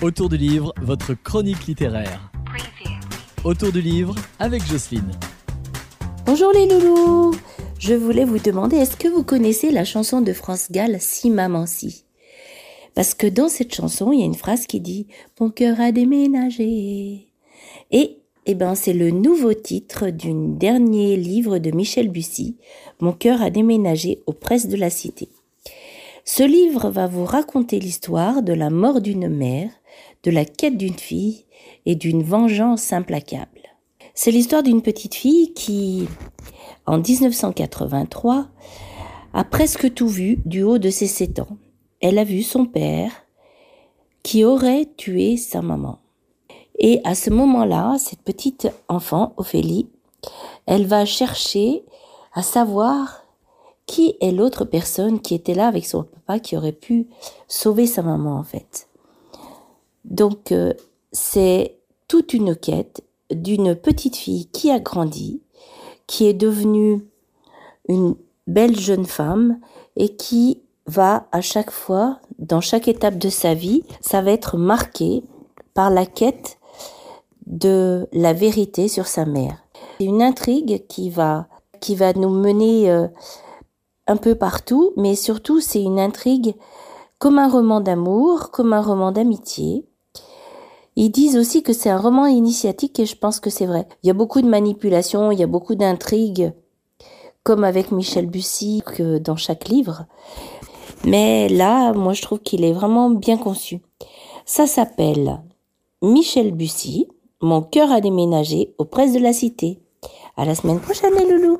Autour du livre, votre chronique littéraire. Autour du livre avec Jocelyne. Bonjour les loulous Je voulais vous demander, est-ce que vous connaissez la chanson de France Gall, Si Maman Si? Parce que dans cette chanson, il y a une phrase qui dit « Mon cœur a déménagé ». Et eh ben, c'est le nouveau titre d'un dernier livre de Michel Bussy, Mon cœur a déménagé aux presses de la cité. Ce livre va vous raconter l'histoire de la mort d'une mère, de la quête d'une fille et d'une vengeance implacable. C'est l'histoire d'une petite fille qui, en 1983, a presque tout vu du haut de ses sept ans. Elle a vu son père qui aurait tué sa maman. Et à ce moment-là, cette petite enfant, Ophélie, elle va chercher à savoir qui est l'autre personne qui était là avec son papa qui aurait pu sauver sa maman en fait? Donc euh, c'est toute une quête d'une petite fille qui a grandi, qui est devenue une belle jeune femme et qui va à chaque fois, dans chaque étape de sa vie, ça va être marqué par la quête de la vérité sur sa mère. C'est une intrigue qui va nous mener euh, un peu partout, mais surtout c'est une intrigue comme un roman d'amour, comme un roman d'amitié. Ils disent aussi que c'est un roman initiatique et je pense que c'est vrai. Il y a beaucoup de manipulations, il y a beaucoup d'intrigues, comme avec Michel Bussy que dans chaque livre. Mais là, moi je trouve qu'il est vraiment bien conçu. Ça s'appelle Michel Bussy, Mon cœur a déménagé aux presses de la cité. À la semaine prochaine les loulous